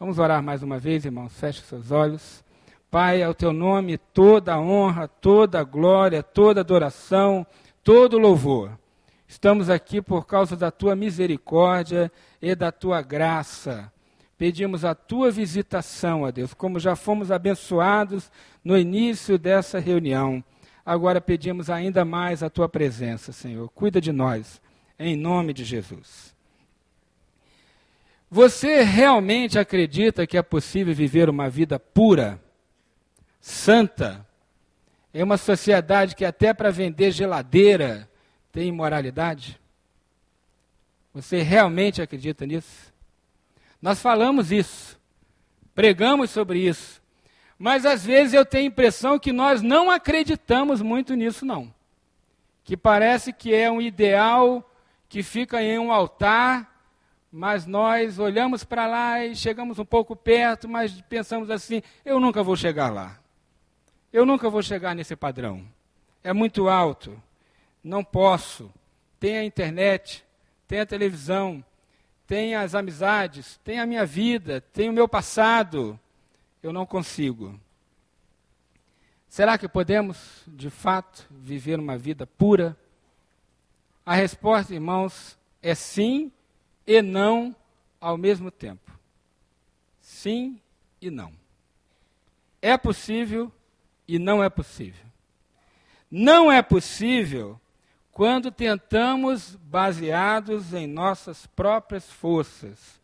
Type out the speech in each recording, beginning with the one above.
Vamos orar mais uma vez, irmãos. Feche seus olhos. Pai, ao teu nome toda a honra, toda a glória, toda a adoração, todo o louvor. Estamos aqui por causa da tua misericórdia e da tua graça. Pedimos a tua visitação, a Deus, como já fomos abençoados no início dessa reunião. Agora pedimos ainda mais a tua presença, Senhor. Cuida de nós, em nome de Jesus. Você realmente acredita que é possível viver uma vida pura, santa, em uma sociedade que até para vender geladeira tem imoralidade? Você realmente acredita nisso? Nós falamos isso, pregamos sobre isso, mas às vezes eu tenho a impressão que nós não acreditamos muito nisso, não. Que parece que é um ideal que fica em um altar, mas nós olhamos para lá e chegamos um pouco perto, mas pensamos assim: eu nunca vou chegar lá. Eu nunca vou chegar nesse padrão. É muito alto. Não posso. Tem a internet, tem a televisão, tem as amizades, tem a minha vida, tem o meu passado. Eu não consigo. Será que podemos, de fato, viver uma vida pura? A resposta, irmãos, é sim e não ao mesmo tempo. Sim e não. É possível e não é possível. Não é possível quando tentamos baseados em nossas próprias forças,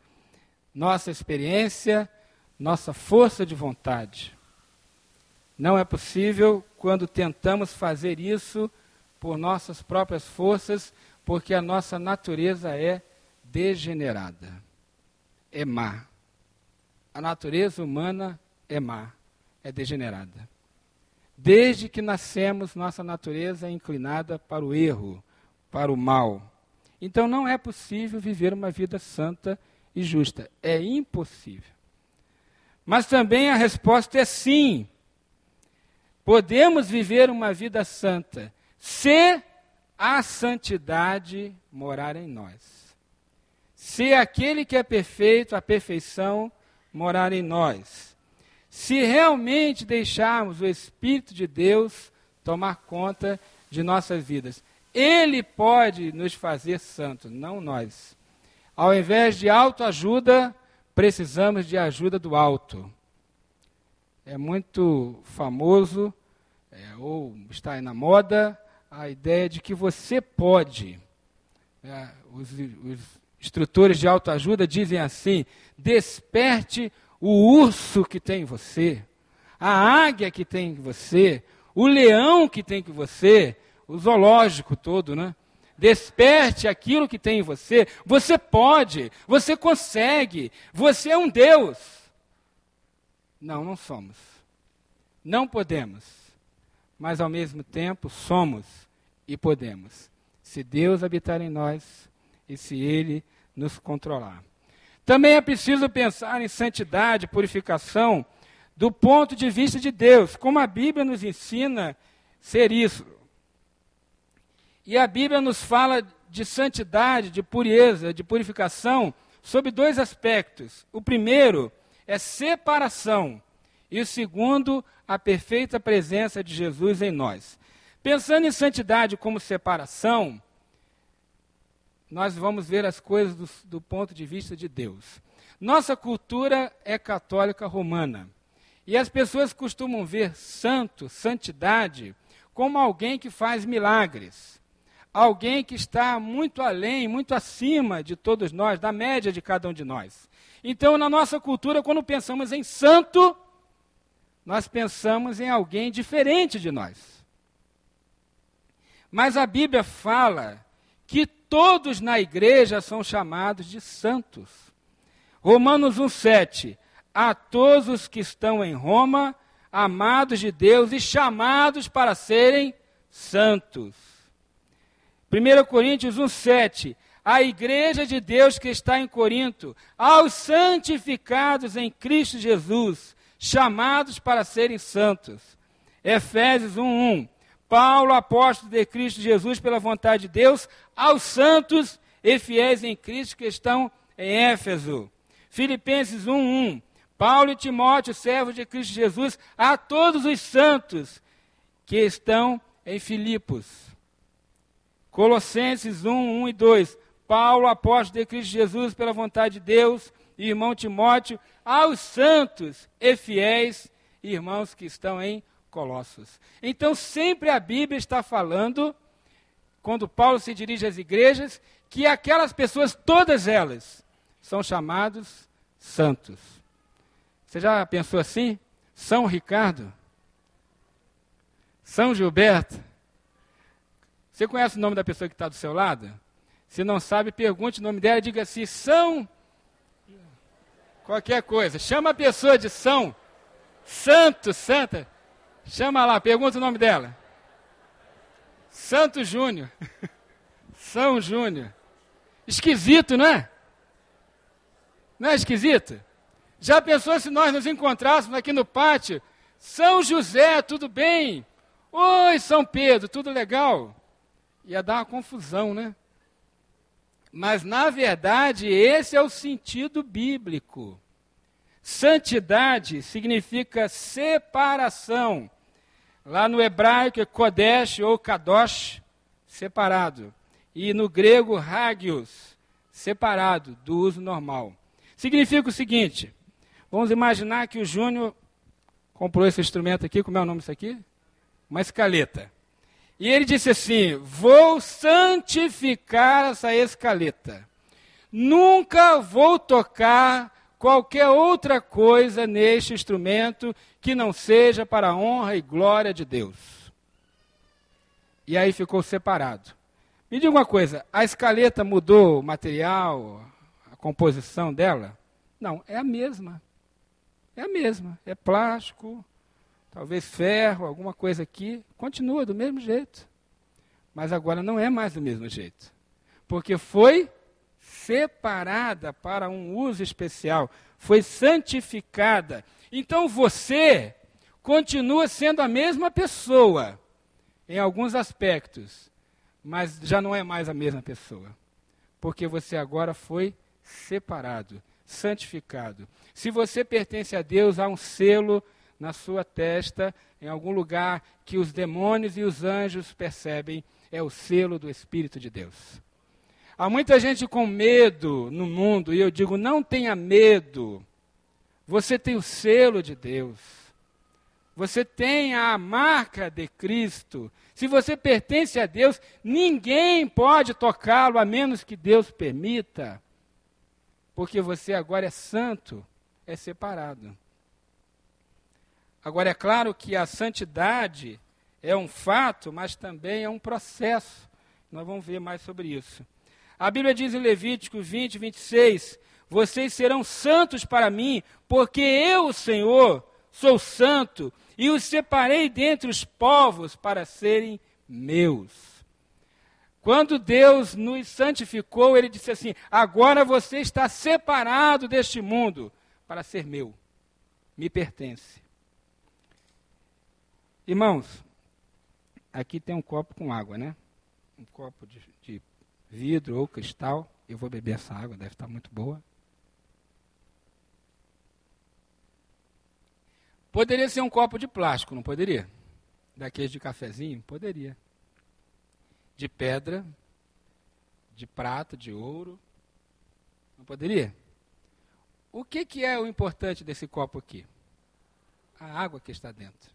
nossa experiência, nossa força de vontade. Não é possível quando tentamos fazer isso por nossas próprias forças, porque a nossa natureza é degenerada, é má. A natureza humana é má, é degenerada. Desde que nascemos, nossa natureza é inclinada para o erro, para o mal. Então não é possível viver uma vida santa e justa. É impossível. Mas também a resposta é sim. Podemos viver uma vida santa se a santidade morar em nós. Se aquele que é perfeito, a perfeição, morar em nós se realmente deixarmos o Espírito de Deus tomar conta de nossas vidas. Ele pode nos fazer santos, não nós. Ao invés de autoajuda, precisamos de ajuda do alto. É muito famoso, é, ou está aí na moda, a ideia de que você pode. É, os, os instrutores de autoajuda dizem assim: desperte o urso que tem em você, a águia que tem em você, o leão que tem em você, o zoológico todo, né? Desperte aquilo que tem em você. Você pode, você consegue, você é um Deus. Não, não somos. Não podemos. Mas ao mesmo tempo somos e podemos. Se Deus habitar em nós e se Ele nos controlar. Também é preciso pensar em santidade, purificação, do ponto de vista de Deus, como a Bíblia nos ensina ser isso. E a Bíblia nos fala de santidade, de pureza, de purificação, sob dois aspectos. O primeiro é separação, e o segundo, a perfeita presença de Jesus em nós. Pensando em santidade como separação, nós vamos ver as coisas do, do ponto de vista de Deus. Nossa cultura é católica romana. E as pessoas costumam ver santo, santidade, como alguém que faz milagres. Alguém que está muito além, muito acima de todos nós, da média de cada um de nós. Então, na nossa cultura, quando pensamos em santo, nós pensamos em alguém diferente de nós. Mas a Bíblia fala que todos na igreja são chamados de santos. Romanos 1,7: A todos os que estão em Roma, amados de Deus e chamados para serem santos. 1 Coríntios 1,7: A igreja de Deus que está em Corinto, aos santificados em Cristo Jesus, chamados para serem santos. Efésios 1,1: Paulo, apóstolo de Cristo Jesus, pela vontade de Deus, aos santos e fiéis em Cristo que estão em Éfeso. Filipenses 1:1. Paulo e Timóteo, servos de Cristo Jesus, a todos os santos que estão em Filipos. Colossenses 1, 1 e 2. Paulo, apóstolo de Cristo Jesus, pela vontade de Deus, e irmão Timóteo, aos santos e fiéis irmãos que estão em Colossos. Então, sempre a Bíblia está falando, quando Paulo se dirige às igrejas, que aquelas pessoas, todas elas, são chamados santos. Você já pensou assim? São Ricardo? São Gilberto? Você conhece o nome da pessoa que está do seu lado? Se não sabe, pergunte o nome dela e diga assim: São. Qualquer coisa. Chama a pessoa de São. Santo, Santa. Chama lá, pergunta o nome dela. Santo Júnior. São Júnior. Esquisito, não é? Não é esquisito? Já pensou se nós nos encontrássemos aqui no pátio? São José, tudo bem? Oi, São Pedro, tudo legal? Ia dar uma confusão, né? Mas, na verdade, esse é o sentido bíblico. Santidade significa separação. Lá no hebraico é Kodesh ou Kadosh, separado. E no grego, Hagios, separado do uso normal. Significa o seguinte: vamos imaginar que o Júnior comprou esse instrumento aqui, como é o nome disso aqui? Uma escaleta. E ele disse assim: Vou santificar essa escaleta. Nunca vou tocar qualquer outra coisa neste instrumento que não seja para a honra e glória de Deus. E aí ficou separado. Me diga uma coisa: a escaleta mudou o material, a composição dela? Não, é a mesma. É a mesma. É plástico, talvez ferro, alguma coisa aqui, continua do mesmo jeito. Mas agora não é mais do mesmo jeito. Porque foi separada para um uso especial, foi santificada. Então você continua sendo a mesma pessoa em alguns aspectos, mas já não é mais a mesma pessoa. Porque você agora foi separado, santificado. Se você pertence a Deus, há um selo na sua testa, em algum lugar que os demônios e os anjos percebem, é o selo do Espírito de Deus. Há muita gente com medo no mundo, e eu digo: não tenha medo. Você tem o selo de Deus. Você tem a marca de Cristo. Se você pertence a Deus, ninguém pode tocá-lo a menos que Deus permita. Porque você agora é santo, é separado. Agora, é claro que a santidade é um fato, mas também é um processo. Nós vamos ver mais sobre isso. A Bíblia diz em Levítico 20, 26: Vocês serão santos para mim, porque eu, Senhor, sou santo e os separei dentre os povos para serem meus. Quando Deus nos santificou, Ele disse assim: Agora você está separado deste mundo para ser meu, me pertence. Irmãos, aqui tem um copo com água, né? Um copo de, de vidro ou cristal. Eu vou beber essa água, deve estar muito boa. Poderia ser um copo de plástico, não poderia? Daqueles de cafezinho? Poderia. De pedra, de prata, de ouro. Não poderia? O que, que é o importante desse copo aqui? A água que está dentro.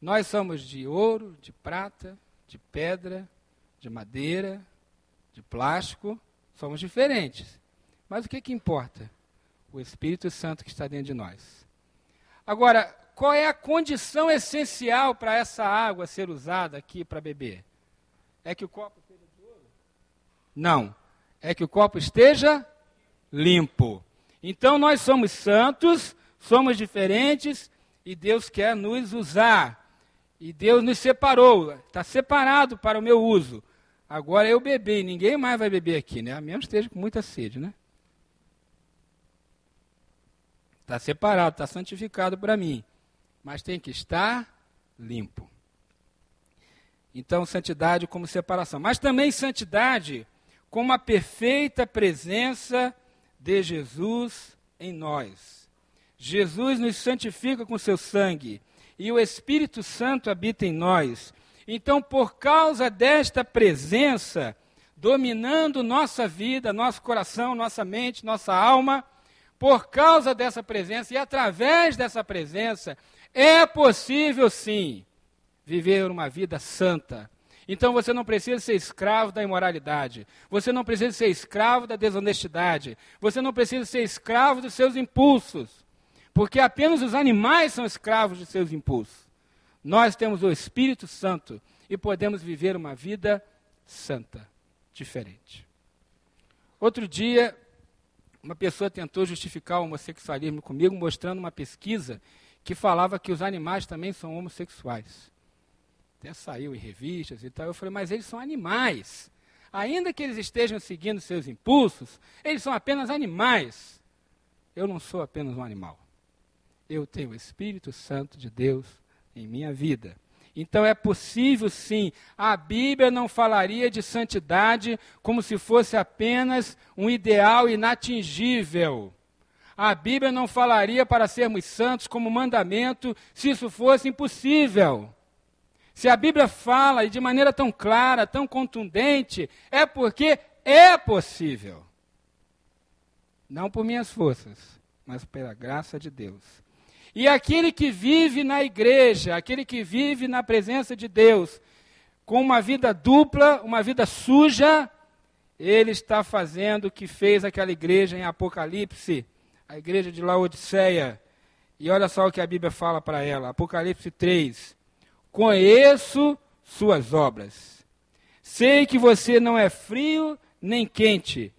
Nós somos de ouro, de prata, de pedra, de madeira, de plástico, somos diferentes. Mas o que, que importa? O Espírito Santo que está dentro de nós. Agora, qual é a condição essencial para essa água ser usada aqui para beber? É que o copo de ouro? Não. É que o copo esteja limpo. Então nós somos santos, somos diferentes e Deus quer nos usar. E Deus nos separou, está separado para o meu uso. Agora eu beber, ninguém mais vai beber aqui, né? A menos que esteja com muita sede, né? Está separado, está santificado para mim. Mas tem que estar limpo. Então, santidade como separação. Mas também santidade como a perfeita presença de Jesus em nós. Jesus nos santifica com seu sangue e o Espírito Santo habita em nós. Então, por causa desta presença dominando nossa vida, nosso coração, nossa mente, nossa alma, por causa dessa presença e através dessa presença, é possível sim viver uma vida santa. Então você não precisa ser escravo da imoralidade, você não precisa ser escravo da desonestidade, você não precisa ser escravo dos seus impulsos, porque apenas os animais são escravos de seus impulsos. Nós temos o Espírito Santo e podemos viver uma vida santa, diferente. Outro dia, uma pessoa tentou justificar o homossexualismo comigo, mostrando uma pesquisa que falava que os animais também são homossexuais. Até saiu em revistas e tal. Eu falei, mas eles são animais. Ainda que eles estejam seguindo seus impulsos, eles são apenas animais. Eu não sou apenas um animal. Eu tenho o Espírito Santo de Deus em minha vida. Então é possível sim. A Bíblia não falaria de santidade como se fosse apenas um ideal inatingível. A Bíblia não falaria para sermos santos como mandamento se isso fosse impossível. Se a Bíblia fala de maneira tão clara, tão contundente, é porque é possível. Não por minhas forças, mas pela graça de Deus. E aquele que vive na igreja, aquele que vive na presença de Deus, com uma vida dupla, uma vida suja, ele está fazendo o que fez aquela igreja em Apocalipse, a igreja de Laodiceia. E olha só o que a Bíblia fala para ela, Apocalipse 3. Conheço suas obras. Sei que você não é frio nem quente.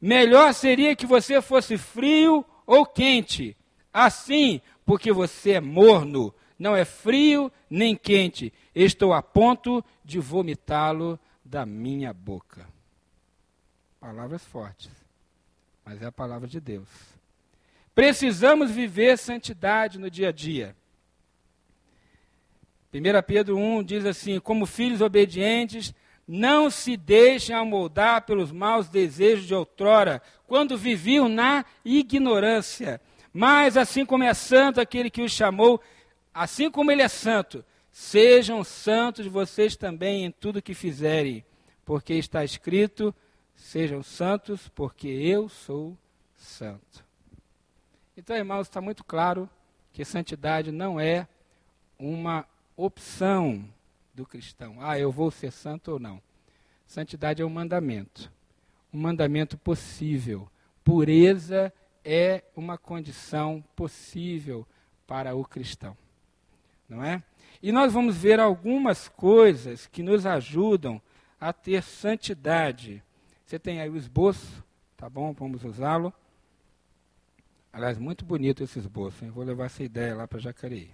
Melhor seria que você fosse frio ou quente. Assim, porque você é morno, não é frio nem quente. Estou a ponto de vomitá-lo da minha boca. Palavras fortes, mas é a palavra de Deus. Precisamos viver santidade no dia a dia. 1 Pedro 1 diz assim: Como filhos obedientes, não se deixem amoldar pelos maus desejos de outrora, quando viviam na ignorância. Mas assim como é santo aquele que os chamou, assim como ele é santo, sejam santos vocês também em tudo que fizerem, porque está escrito: sejam santos, porque eu sou santo. Então, irmãos, está muito claro que santidade não é uma opção do cristão. Ah, eu vou ser santo ou não. Santidade é um mandamento, um mandamento possível. Pureza é uma condição possível para o cristão. Não é? E nós vamos ver algumas coisas que nos ajudam a ter santidade. Você tem aí o esboço, tá bom? Vamos usá-lo. Aliás, muito bonito esse esboço. Hein? Vou levar essa ideia lá para Jacareí.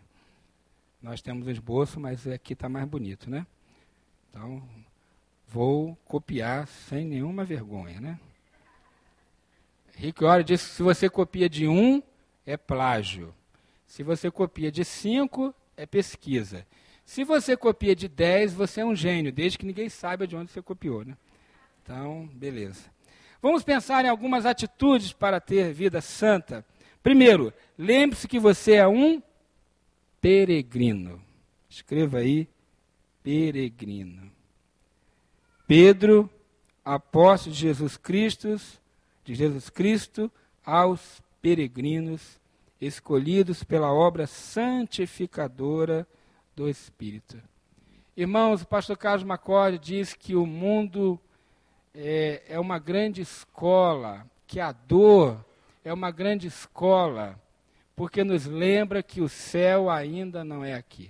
Nós temos um esboço, mas aqui está mais bonito, né? Então, vou copiar sem nenhuma vergonha, né? Warren disse que se você copia de um, é plágio. Se você copia de cinco, é pesquisa. Se você copia de dez, você é um gênio, desde que ninguém saiba de onde você copiou. Né? Então, beleza. Vamos pensar em algumas atitudes para ter vida santa. Primeiro, lembre-se que você é um peregrino. Escreva aí, peregrino. Pedro, apóstolo de Jesus Cristo, de Jesus Cristo aos peregrinos escolhidos pela obra santificadora do Espírito. Irmãos, o pastor Carlos Macorde diz que o mundo é, é uma grande escola, que a dor é uma grande escola, porque nos lembra que o céu ainda não é aqui.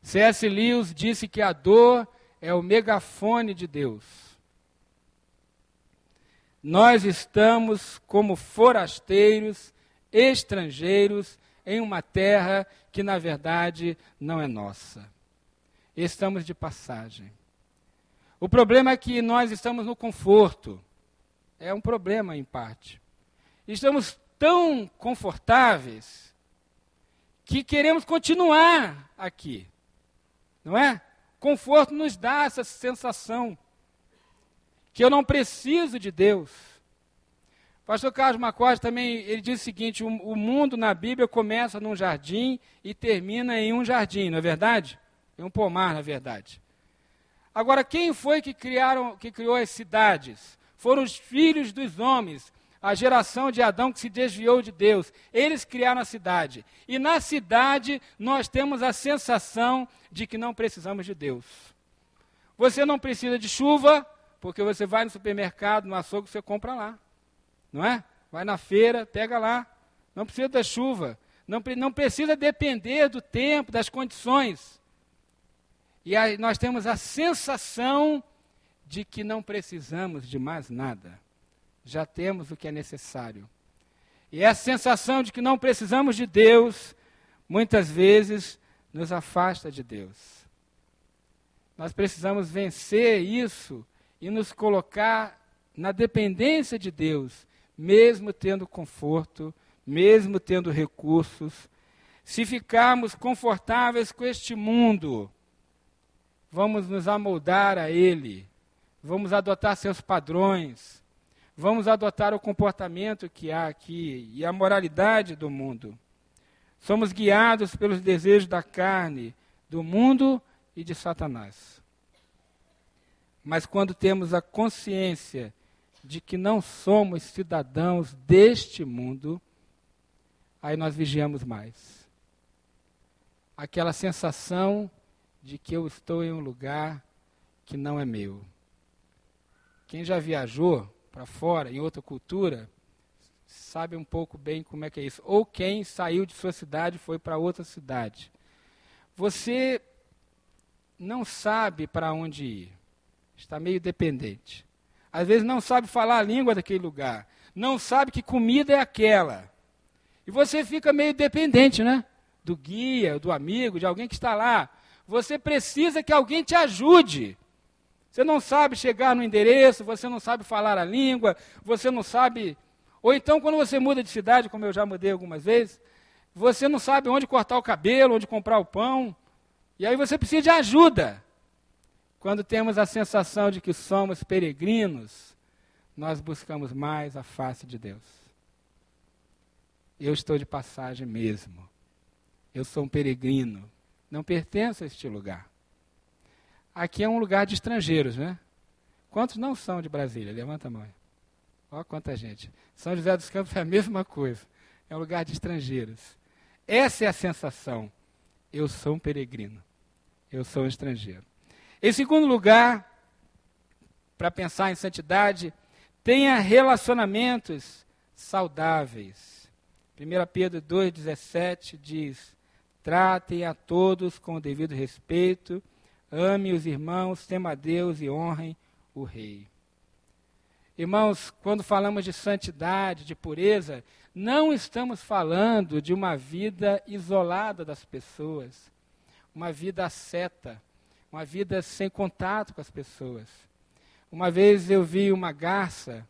C.S. Lewis disse que a dor é o megafone de Deus. Nós estamos como forasteiros, estrangeiros, em uma terra que na verdade não é nossa. Estamos de passagem. O problema é que nós estamos no conforto. É um problema em parte. Estamos tão confortáveis que queremos continuar aqui. Não é? Conforto nos dá essa sensação que eu não preciso de Deus. pastor Carlos Macorde também ele diz o seguinte: o, o, mundo na Bíblia começa num jardim e termina em um jardim, não é verdade? Em um pomar, na verdade. Agora, quem foi que, criaram, que criou as cidades? Foram os filhos dos homens, a geração de Adão que se desviou de Deus. Eles criaram a cidade. E na cidade nós temos a sensação de que não precisamos de Deus. Você não precisa de chuva, porque você vai no supermercado, no açougue, você compra lá. Não é? Vai na feira, pega lá. Não precisa da chuva. Não, não precisa depender do tempo, das condições. E aí nós temos a sensação de que não precisamos de mais nada. Já temos o que é necessário. E essa sensação de que não precisamos de Deus, muitas vezes, nos afasta de Deus. Nós precisamos vencer isso e nos colocar na dependência de Deus, mesmo tendo conforto, mesmo tendo recursos. Se ficarmos confortáveis com este mundo, vamos nos amoldar a ele, vamos adotar seus padrões, vamos adotar o comportamento que há aqui e a moralidade do mundo. Somos guiados pelos desejos da carne, do mundo e de Satanás. Mas quando temos a consciência de que não somos cidadãos deste mundo, aí nós vigiamos mais. Aquela sensação de que eu estou em um lugar que não é meu. Quem já viajou para fora, em outra cultura, sabe um pouco bem como é que é isso. Ou quem saiu de sua cidade e foi para outra cidade. Você não sabe para onde ir. Está meio dependente. Às vezes não sabe falar a língua daquele lugar. Não sabe que comida é aquela. E você fica meio dependente, né? Do guia, do amigo, de alguém que está lá. Você precisa que alguém te ajude. Você não sabe chegar no endereço, você não sabe falar a língua, você não sabe. Ou então, quando você muda de cidade, como eu já mudei algumas vezes, você não sabe onde cortar o cabelo, onde comprar o pão. E aí você precisa de ajuda. Quando temos a sensação de que somos peregrinos, nós buscamos mais a face de Deus. Eu estou de passagem mesmo. Eu sou um peregrino. Não pertenço a este lugar. Aqui é um lugar de estrangeiros, né? Quantos não são de Brasília? Levanta a mão. Olha quanta gente. São José dos Campos é a mesma coisa. É um lugar de estrangeiros. Essa é a sensação. Eu sou um peregrino. Eu sou um estrangeiro. Em segundo lugar, para pensar em santidade, tenha relacionamentos saudáveis. 1 Pedro 2,17 diz: Tratem a todos com o devido respeito, ame os irmãos, tema a Deus e honrem o Rei. Irmãos, quando falamos de santidade, de pureza, não estamos falando de uma vida isolada das pessoas, uma vida seta, uma vida sem contato com as pessoas. Uma vez eu vi uma garça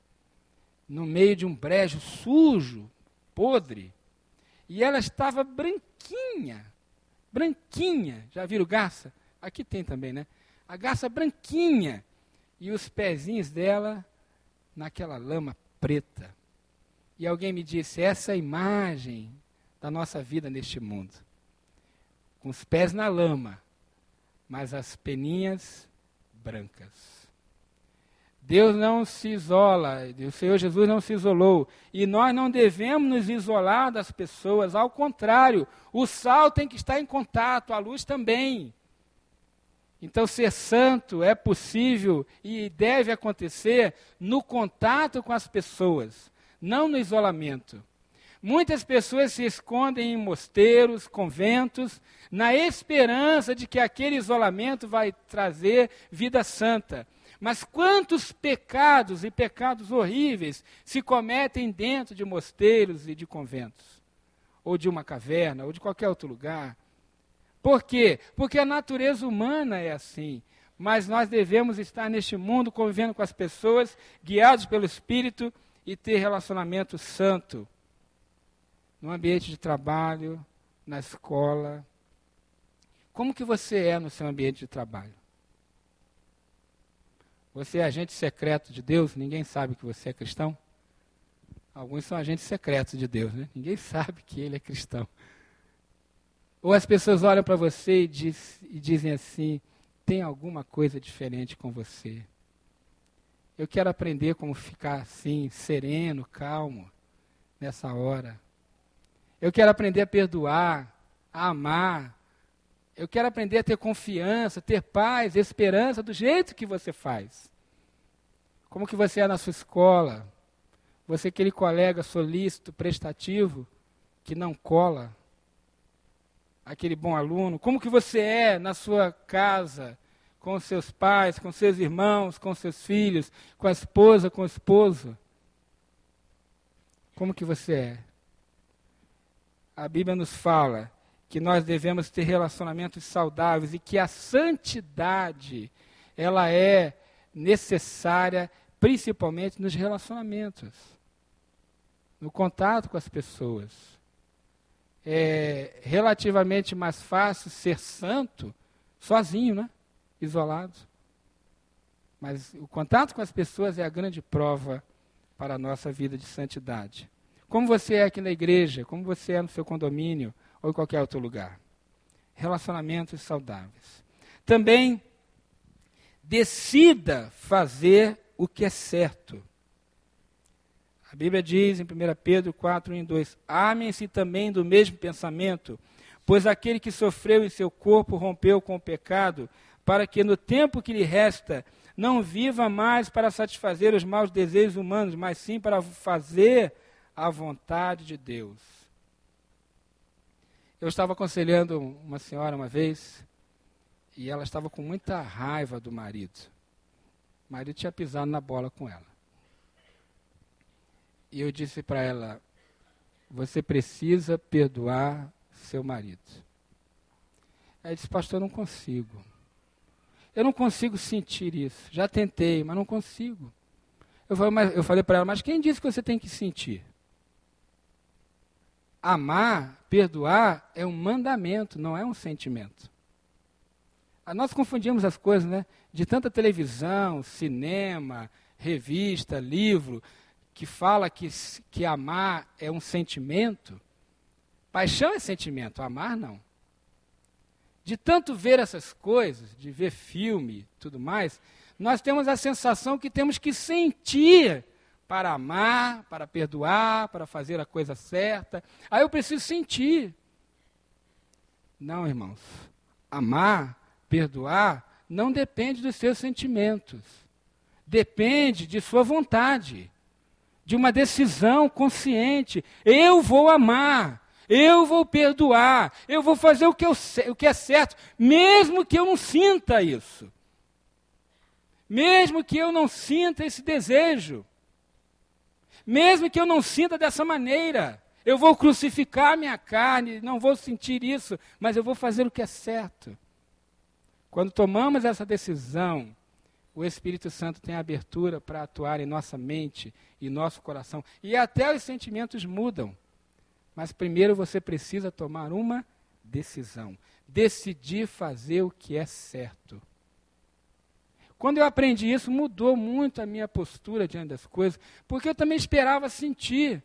no meio de um brejo sujo, podre, e ela estava branquinha, branquinha. Já viram garça? Aqui tem também, né? A garça branquinha e os pezinhos dela naquela lama preta. E alguém me disse: essa é a imagem da nossa vida neste mundo. Com os pés na lama, mas as peninhas brancas. Deus não se isola, o Senhor Jesus não se isolou. E nós não devemos nos isolar das pessoas, ao contrário, o sal tem que estar em contato, a luz também. Então, ser santo é possível e deve acontecer no contato com as pessoas, não no isolamento. Muitas pessoas se escondem em mosteiros, conventos, na esperança de que aquele isolamento vai trazer vida santa. Mas quantos pecados e pecados horríveis se cometem dentro de mosteiros e de conventos? Ou de uma caverna, ou de qualquer outro lugar. Por quê? Porque a natureza humana é assim. Mas nós devemos estar neste mundo convivendo com as pessoas, guiados pelo Espírito e ter relacionamento santo. No ambiente de trabalho, na escola. Como que você é no seu ambiente de trabalho? Você é agente secreto de Deus? Ninguém sabe que você é cristão? Alguns são agentes secretos de Deus, né? Ninguém sabe que ele é cristão. Ou as pessoas olham para você e, diz, e dizem assim: tem alguma coisa diferente com você. Eu quero aprender como ficar assim, sereno, calmo, nessa hora. Eu quero aprender a perdoar, a amar. Eu quero aprender a ter confiança, ter paz, esperança do jeito que você faz. Como que você é na sua escola? Você é aquele colega solícito, prestativo, que não cola, aquele bom aluno? Como que você é na sua casa, com seus pais, com seus irmãos, com seus filhos, com a esposa, com o esposo? Como que você é? A Bíblia nos fala que nós devemos ter relacionamentos saudáveis e que a santidade ela é necessária principalmente nos relacionamentos, no contato com as pessoas. É relativamente mais fácil ser santo sozinho, né? Isolado. Mas o contato com as pessoas é a grande prova para a nossa vida de santidade. Como você é aqui na igreja, como você é no seu condomínio ou em qualquer outro lugar. Relacionamentos saudáveis. Também decida fazer o que é certo. A Bíblia diz em 1 Pedro 4, 1 e 2: Amem-se também do mesmo pensamento, pois aquele que sofreu em seu corpo rompeu com o pecado, para que no tempo que lhe resta não viva mais para satisfazer os maus desejos humanos, mas sim para fazer a vontade de Deus. Eu estava aconselhando uma senhora uma vez, e ela estava com muita raiva do marido. O marido tinha pisado na bola com ela. E eu disse para ela: Você precisa perdoar seu marido. Ela disse: Pastor, eu não consigo. Eu não consigo sentir isso. Já tentei, mas não consigo. Eu falei, eu falei para ela: Mas quem disse que você tem que sentir? Amar, perdoar é um mandamento, não é um sentimento. Ah, nós confundimos as coisas, né? De tanta televisão, cinema, revista, livro, que fala que, que amar é um sentimento. Paixão é sentimento, amar não. De tanto ver essas coisas, de ver filme, tudo mais, nós temos a sensação que temos que sentir para amar, para perdoar, para fazer a coisa certa. Aí eu preciso sentir. Não, irmãos. Amar Perdoar não depende dos seus sentimentos. Depende de sua vontade, de uma decisão consciente. Eu vou amar, eu vou perdoar, eu vou fazer o que, eu, o que é certo, mesmo que eu não sinta isso. Mesmo que eu não sinta esse desejo. Mesmo que eu não sinta dessa maneira. Eu vou crucificar minha carne, não vou sentir isso, mas eu vou fazer o que é certo. Quando tomamos essa decisão, o Espírito Santo tem abertura para atuar em nossa mente e nosso coração. E até os sentimentos mudam. Mas primeiro você precisa tomar uma decisão. Decidir fazer o que é certo. Quando eu aprendi isso, mudou muito a minha postura diante das coisas, porque eu também esperava sentir.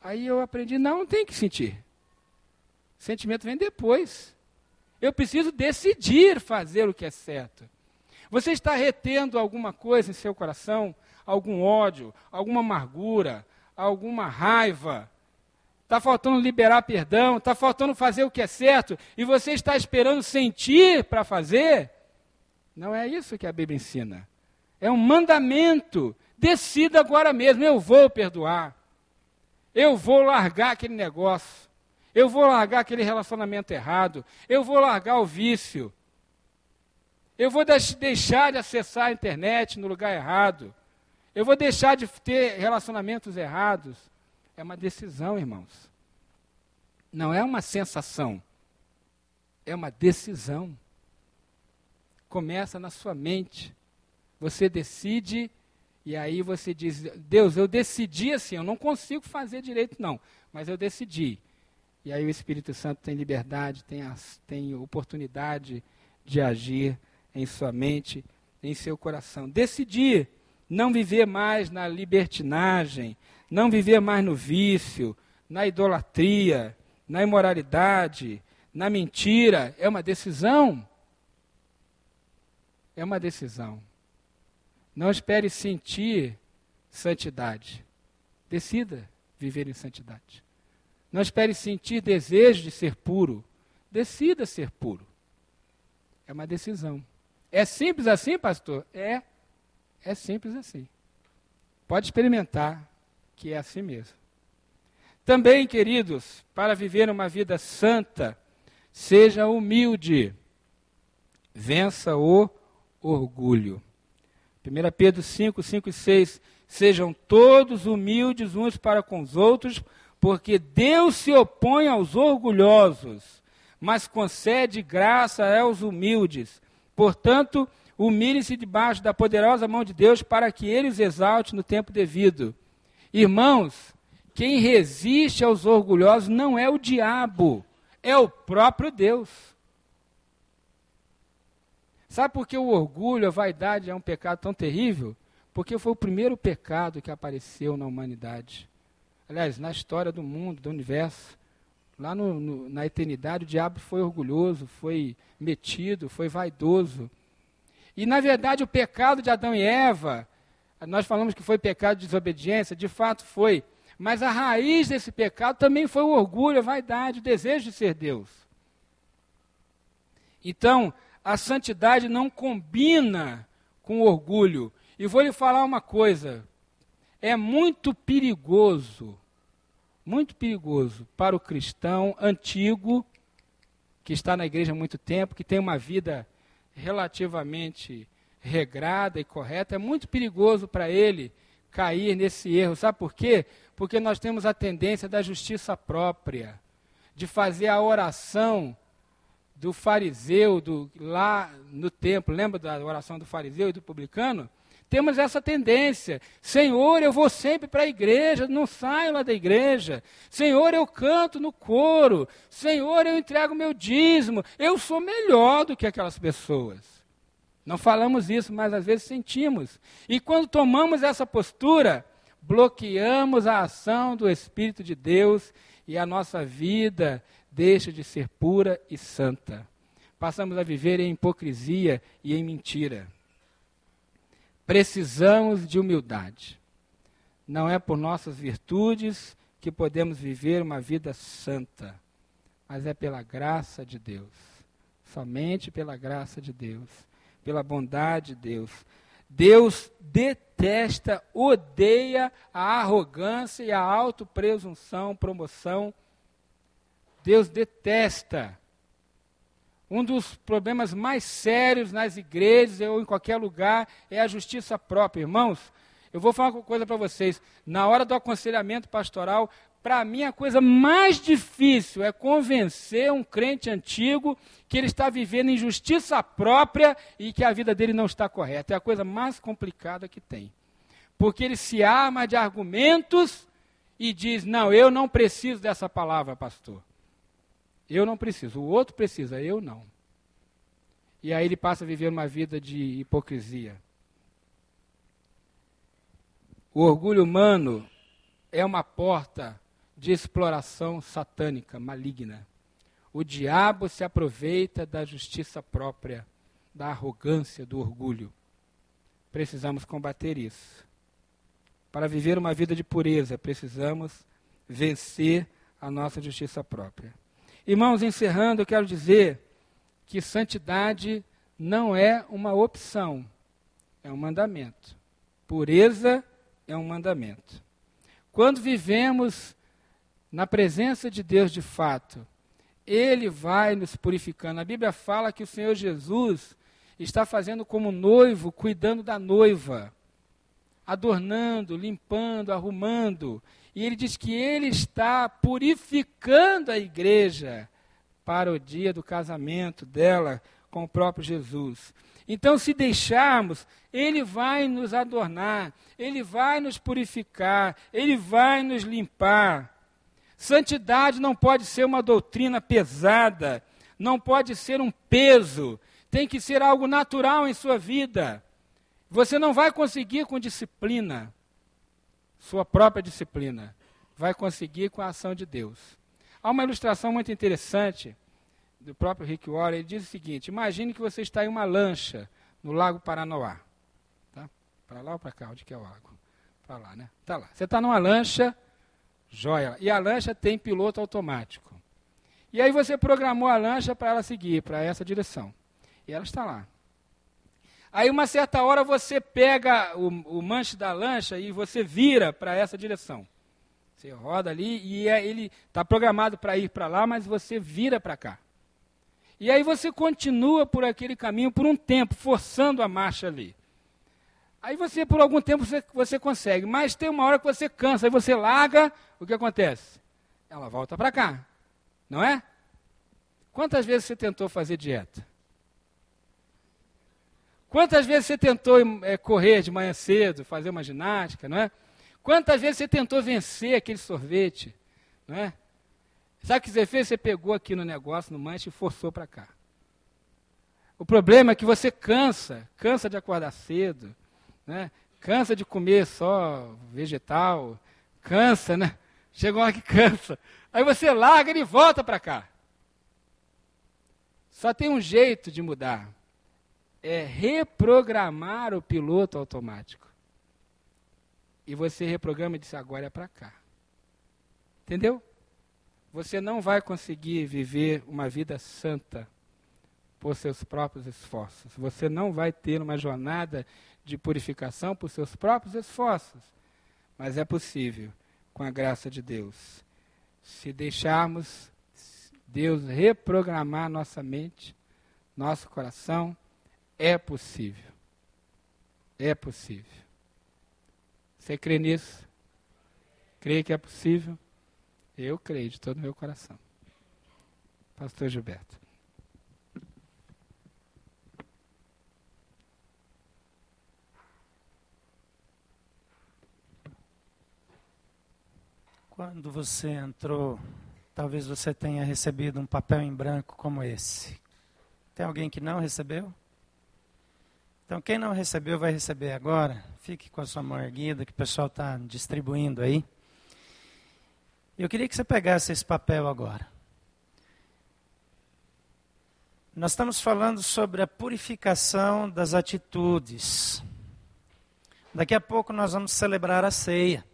Aí eu aprendi, não, não tem que sentir. sentimento vem depois. Eu preciso decidir fazer o que é certo. Você está retendo alguma coisa em seu coração? Algum ódio, alguma amargura, alguma raiva? Está faltando liberar perdão, está faltando fazer o que é certo, e você está esperando sentir para fazer? Não é isso que a Bíblia ensina. É um mandamento. Decida agora mesmo, eu vou perdoar. Eu vou largar aquele negócio. Eu vou largar aquele relacionamento errado. Eu vou largar o vício. Eu vou deixar de acessar a internet no lugar errado. Eu vou deixar de ter relacionamentos errados. É uma decisão, irmãos. Não é uma sensação. É uma decisão. Começa na sua mente. Você decide e aí você diz: Deus, eu decidi assim, eu não consigo fazer direito, não, mas eu decidi. E aí o Espírito Santo tem liberdade, tem, as, tem oportunidade de agir em sua mente, em seu coração. Decidir não viver mais na libertinagem, não viver mais no vício, na idolatria, na imoralidade, na mentira, é uma decisão. É uma decisão. Não espere sentir santidade. Decida viver em santidade. Não espere sentir desejo de ser puro. Decida ser puro. É uma decisão. É simples assim, pastor? É. É simples assim. Pode experimentar que é assim mesmo. Também, queridos, para viver uma vida santa, seja humilde. Vença o orgulho. 1 Pedro 5, 5 e 6. Sejam todos humildes uns para com os outros, porque Deus se opõe aos orgulhosos, mas concede graça aos humildes. Portanto, humilhem-se debaixo da poderosa mão de Deus para que ele os exalte no tempo devido. Irmãos, quem resiste aos orgulhosos não é o diabo, é o próprio Deus. Sabe por que o orgulho, a vaidade é um pecado tão terrível? Porque foi o primeiro pecado que apareceu na humanidade. Aliás, na história do mundo, do universo. Lá no, no, na eternidade, o diabo foi orgulhoso, foi metido, foi vaidoso. E, na verdade, o pecado de Adão e Eva, nós falamos que foi pecado de desobediência, de fato foi. Mas a raiz desse pecado também foi o orgulho, a vaidade, o desejo de ser Deus. Então, a santidade não combina com o orgulho. E vou lhe falar uma coisa: é muito perigoso, muito perigoso para o cristão antigo, que está na igreja há muito tempo, que tem uma vida relativamente regrada e correta, é muito perigoso para ele cair nesse erro. Sabe por quê? Porque nós temos a tendência da justiça própria, de fazer a oração do fariseu do, lá no templo. Lembra da oração do fariseu e do publicano? Temos essa tendência. Senhor, eu vou sempre para a igreja, não saio lá da igreja. Senhor, eu canto no coro. Senhor, eu entrego meu dízimo. Eu sou melhor do que aquelas pessoas. Não falamos isso, mas às vezes sentimos. E quando tomamos essa postura, bloqueamos a ação do Espírito de Deus e a nossa vida deixa de ser pura e santa. Passamos a viver em hipocrisia e em mentira. Precisamos de humildade. Não é por nossas virtudes que podemos viver uma vida santa, mas é pela graça de Deus. Somente pela graça de Deus, pela bondade de Deus. Deus detesta, odeia a arrogância e a autopresunção, promoção. Deus detesta um dos problemas mais sérios nas igrejas ou em qualquer lugar é a justiça própria. Irmãos, eu vou falar uma coisa para vocês. Na hora do aconselhamento pastoral, para mim a coisa mais difícil é convencer um crente antigo que ele está vivendo em justiça própria e que a vida dele não está correta. É a coisa mais complicada que tem. Porque ele se arma de argumentos e diz: Não, eu não preciso dessa palavra, pastor. Eu não preciso, o outro precisa, eu não. E aí ele passa a viver uma vida de hipocrisia. O orgulho humano é uma porta de exploração satânica, maligna. O diabo se aproveita da justiça própria, da arrogância, do orgulho. Precisamos combater isso. Para viver uma vida de pureza, precisamos vencer a nossa justiça própria. Irmãos, encerrando, eu quero dizer que santidade não é uma opção, é um mandamento. Pureza é um mandamento. Quando vivemos na presença de Deus de fato, Ele vai nos purificando. A Bíblia fala que o Senhor Jesus está fazendo como noivo, cuidando da noiva, adornando, limpando, arrumando. E ele diz que ele está purificando a igreja para o dia do casamento dela com o próprio Jesus. Então, se deixarmos, ele vai nos adornar, ele vai nos purificar, ele vai nos limpar. Santidade não pode ser uma doutrina pesada, não pode ser um peso, tem que ser algo natural em sua vida. Você não vai conseguir com disciplina, sua própria disciplina. Vai conseguir com a ação de Deus. Há uma ilustração muito interessante do próprio Rick Warren. Ele diz o seguinte: imagine que você está em uma lancha no Lago Paranoá. Tá? Para lá ou para cá? Onde que é o lago? Para lá, né? Tá lá. Você está numa lancha, joia. E a lancha tem piloto automático. E aí você programou a lancha para ela seguir para essa direção. E ela está lá. Aí, uma certa hora, você pega o, o manche da lancha e você vira para essa direção. Você roda ali e é, ele está programado para ir para lá, mas você vira para cá. E aí você continua por aquele caminho por um tempo, forçando a marcha ali. Aí você, por algum tempo, você, você consegue, mas tem uma hora que você cansa, aí você larga, o que acontece? Ela volta para cá, não é? Quantas vezes você tentou fazer dieta? Quantas vezes você tentou é, correr de manhã cedo, fazer uma ginástica, não é? Quantas vezes você tentou vencer aquele sorvete, não é? Sabe o que você fez? Você pegou aqui no negócio, no manche, e forçou para cá. O problema é que você cansa, cansa de acordar cedo, né? cansa de comer só vegetal, cansa, né? Chega uma hora que cansa. Aí você larga e volta para cá. Só tem um jeito de mudar é reprogramar o piloto automático. E você reprograma e diz: agora é para cá. Entendeu? Você não vai conseguir viver uma vida santa por seus próprios esforços. Você não vai ter uma jornada de purificação por seus próprios esforços. Mas é possível, com a graça de Deus. Se deixarmos Deus reprogramar nossa mente, nosso coração, é possível. É possível. Você crê nisso? Crê que é possível? Eu creio de todo o meu coração. Pastor Gilberto. Quando você entrou, talvez você tenha recebido um papel em branco como esse. Tem alguém que não recebeu? Então, quem não recebeu, vai receber agora. Fique com a sua mão erguida, que o pessoal está distribuindo aí. Eu queria que você pegasse esse papel agora. Nós estamos falando sobre a purificação das atitudes. Daqui a pouco nós vamos celebrar a ceia.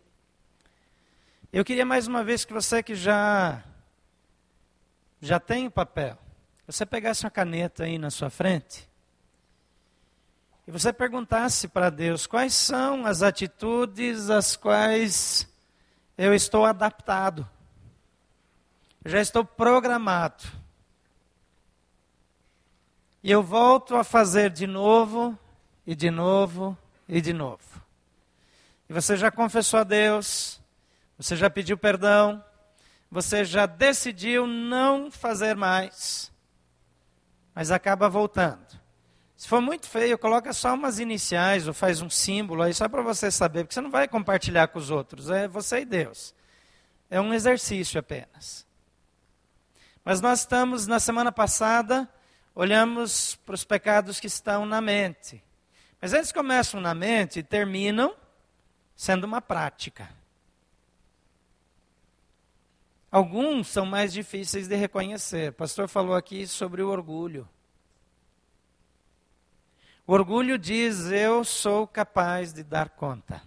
Eu queria mais uma vez que você que já já tem o papel, você pegasse uma caneta aí na sua frente e você perguntasse para Deus quais são as atitudes às quais eu estou adaptado, eu já estou programado, e eu volto a fazer de novo, e de novo, e de novo. E você já confessou a Deus, você já pediu perdão, você já decidiu não fazer mais, mas acaba voltando. Se for muito feio, coloca só umas iniciais ou faz um símbolo aí só para você saber, porque você não vai compartilhar com os outros, é você e Deus. É um exercício apenas. Mas nós estamos, na semana passada, olhamos para os pecados que estão na mente. Mas eles começam na mente e terminam sendo uma prática. Alguns são mais difíceis de reconhecer. O pastor falou aqui sobre o orgulho. O orgulho diz: eu sou capaz de dar conta.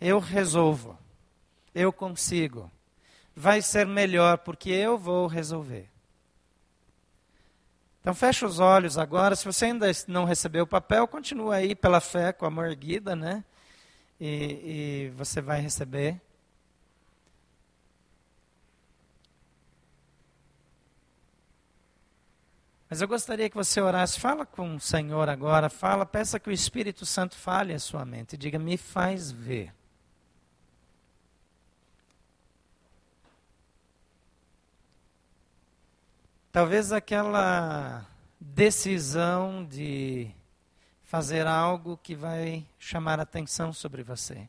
Eu resolvo. Eu consigo. Vai ser melhor porque eu vou resolver. Então fecha os olhos agora. Se você ainda não recebeu o papel, continua aí pela fé com a mão né? E, e você vai receber. Mas eu gostaria que você orasse, fala com o Senhor agora, fala, peça que o Espírito Santo fale a sua mente, diga, me faz ver. Talvez aquela decisão de fazer algo que vai chamar atenção sobre você.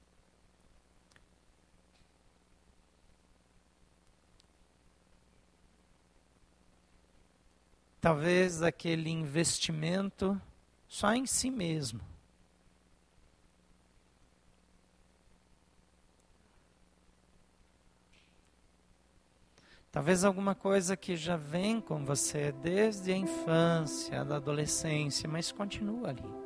talvez aquele investimento só em si mesmo. Talvez alguma coisa que já vem com você desde a infância, da adolescência, mas continua ali.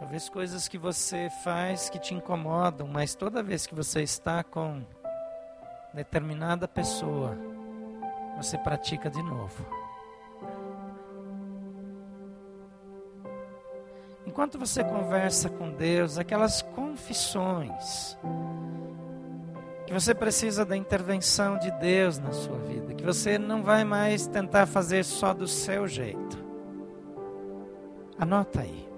Talvez coisas que você faz que te incomodam, mas toda vez que você está com determinada pessoa, você pratica de novo. Enquanto você conversa com Deus, aquelas confissões, que você precisa da intervenção de Deus na sua vida, que você não vai mais tentar fazer só do seu jeito. Anota aí.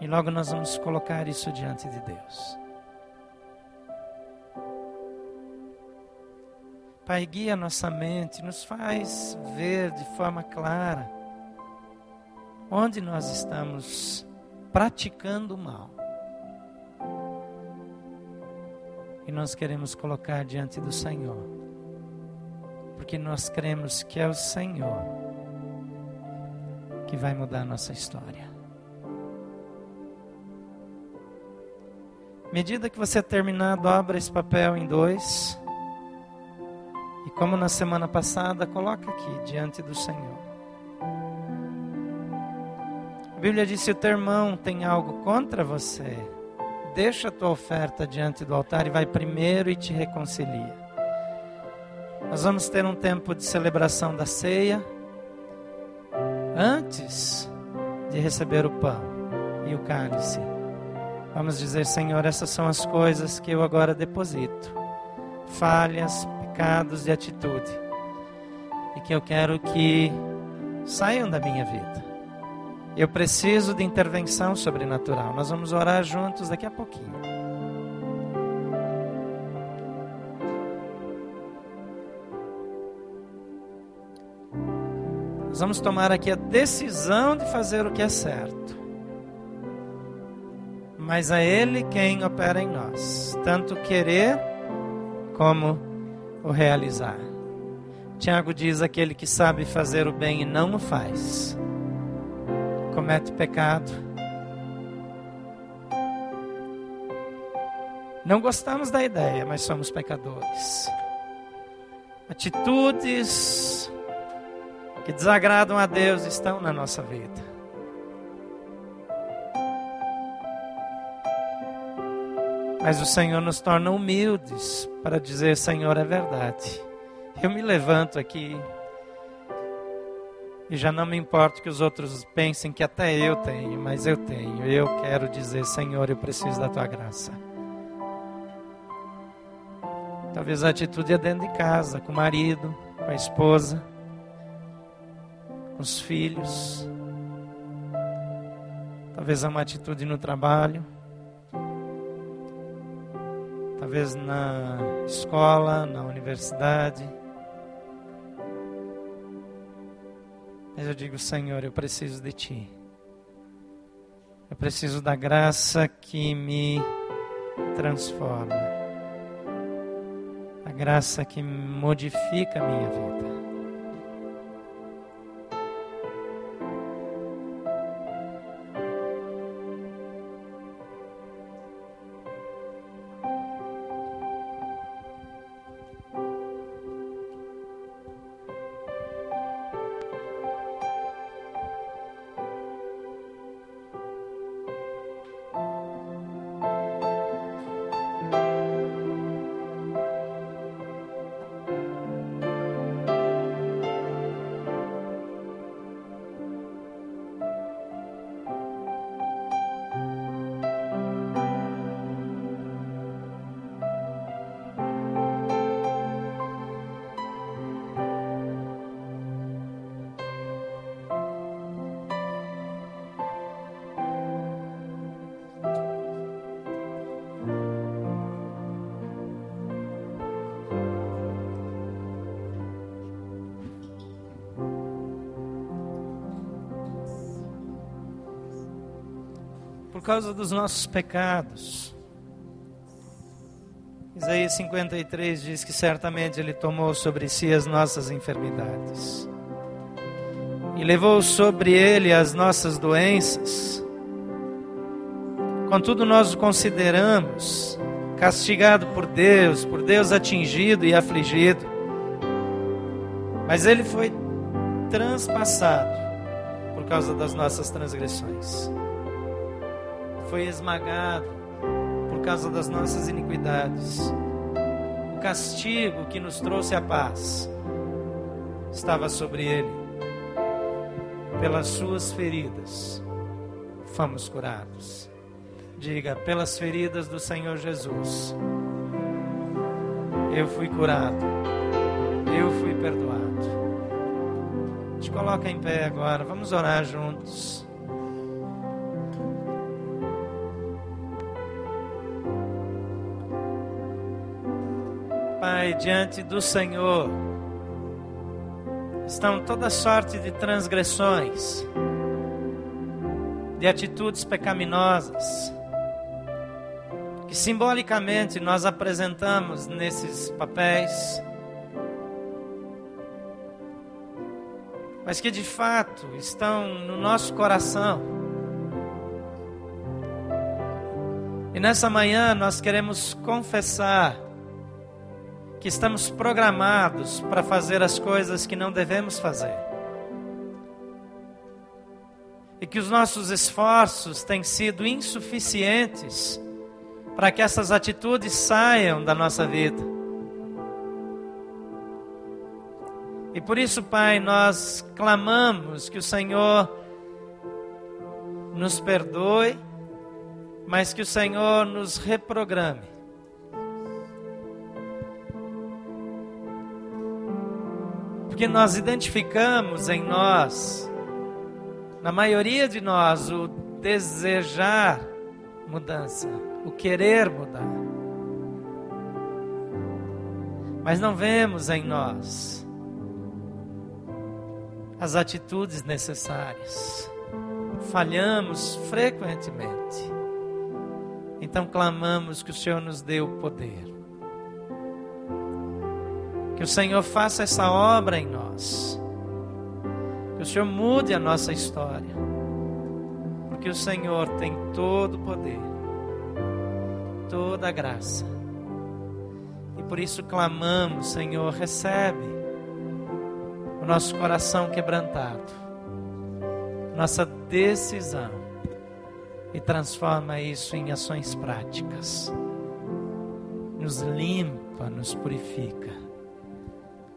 E logo nós vamos colocar isso diante de Deus. Pai, guia nossa mente, nos faz ver de forma clara onde nós estamos praticando o mal. E nós queremos colocar diante do Senhor, porque nós cremos que é o Senhor que vai mudar a nossa história. Medida que você terminar, dobra esse papel em dois. E como na semana passada, coloca aqui diante do Senhor. A Bíblia diz: se o teu irmão tem algo contra você, deixa a tua oferta diante do altar e vai primeiro e te reconcilia. Nós vamos ter um tempo de celebração da ceia antes de receber o pão e o cálice. Vamos dizer, Senhor, essas são as coisas que eu agora deposito. Falhas, pecados e atitude. E que eu quero que saiam da minha vida. Eu preciso de intervenção sobrenatural. Nós vamos orar juntos daqui a pouquinho. Nós vamos tomar aqui a decisão de fazer o que é certo mas a Ele quem opera em nós, tanto querer como o realizar. Tiago diz: aquele que sabe fazer o bem e não o faz, comete pecado. Não gostamos da ideia, mas somos pecadores. Atitudes que desagradam a Deus estão na nossa vida. Mas o Senhor nos torna humildes para dizer: Senhor, é verdade. Eu me levanto aqui e já não me importa que os outros pensem que até eu tenho, mas eu tenho. Eu quero dizer: Senhor, eu preciso da tua graça. Talvez a atitude é dentro de casa, com o marido, com a esposa, com os filhos. Talvez é uma atitude no trabalho talvez na escola, na universidade. Mas eu digo, Senhor, eu preciso de Ti. Eu preciso da graça que me transforma. A graça que modifica a minha vida. Causa dos nossos pecados. Isaías 53 diz que certamente Ele tomou sobre si as nossas enfermidades e levou sobre Ele as nossas doenças. Contudo, nós o consideramos castigado por Deus, por Deus atingido e afligido. Mas ele foi transpassado por causa das nossas transgressões. Foi esmagado por causa das nossas iniquidades. O castigo que nos trouxe a paz estava sobre ele. Pelas suas feridas fomos curados. Diga, pelas feridas do Senhor Jesus, eu fui curado, eu fui perdoado. Te coloca em pé agora, vamos orar juntos. Diante do Senhor, estão toda sorte de transgressões, de atitudes pecaminosas, que simbolicamente nós apresentamos nesses papéis, mas que de fato estão no nosso coração. E nessa manhã nós queremos confessar que estamos programados para fazer as coisas que não devemos fazer. E que os nossos esforços têm sido insuficientes para que essas atitudes saiam da nossa vida. E por isso, Pai, nós clamamos que o Senhor nos perdoe, mas que o Senhor nos reprograme porque nós identificamos em nós, na maioria de nós, o desejar mudança, o querer mudar. Mas não vemos em nós as atitudes necessárias. Falhamos frequentemente. Então clamamos que o Senhor nos dê o poder que o Senhor faça essa obra em nós. Que o Senhor mude a nossa história. Porque o Senhor tem todo o poder, toda a graça. E por isso clamamos, Senhor, recebe o nosso coração quebrantado, nossa decisão e transforma isso em ações práticas. Nos limpa, nos purifica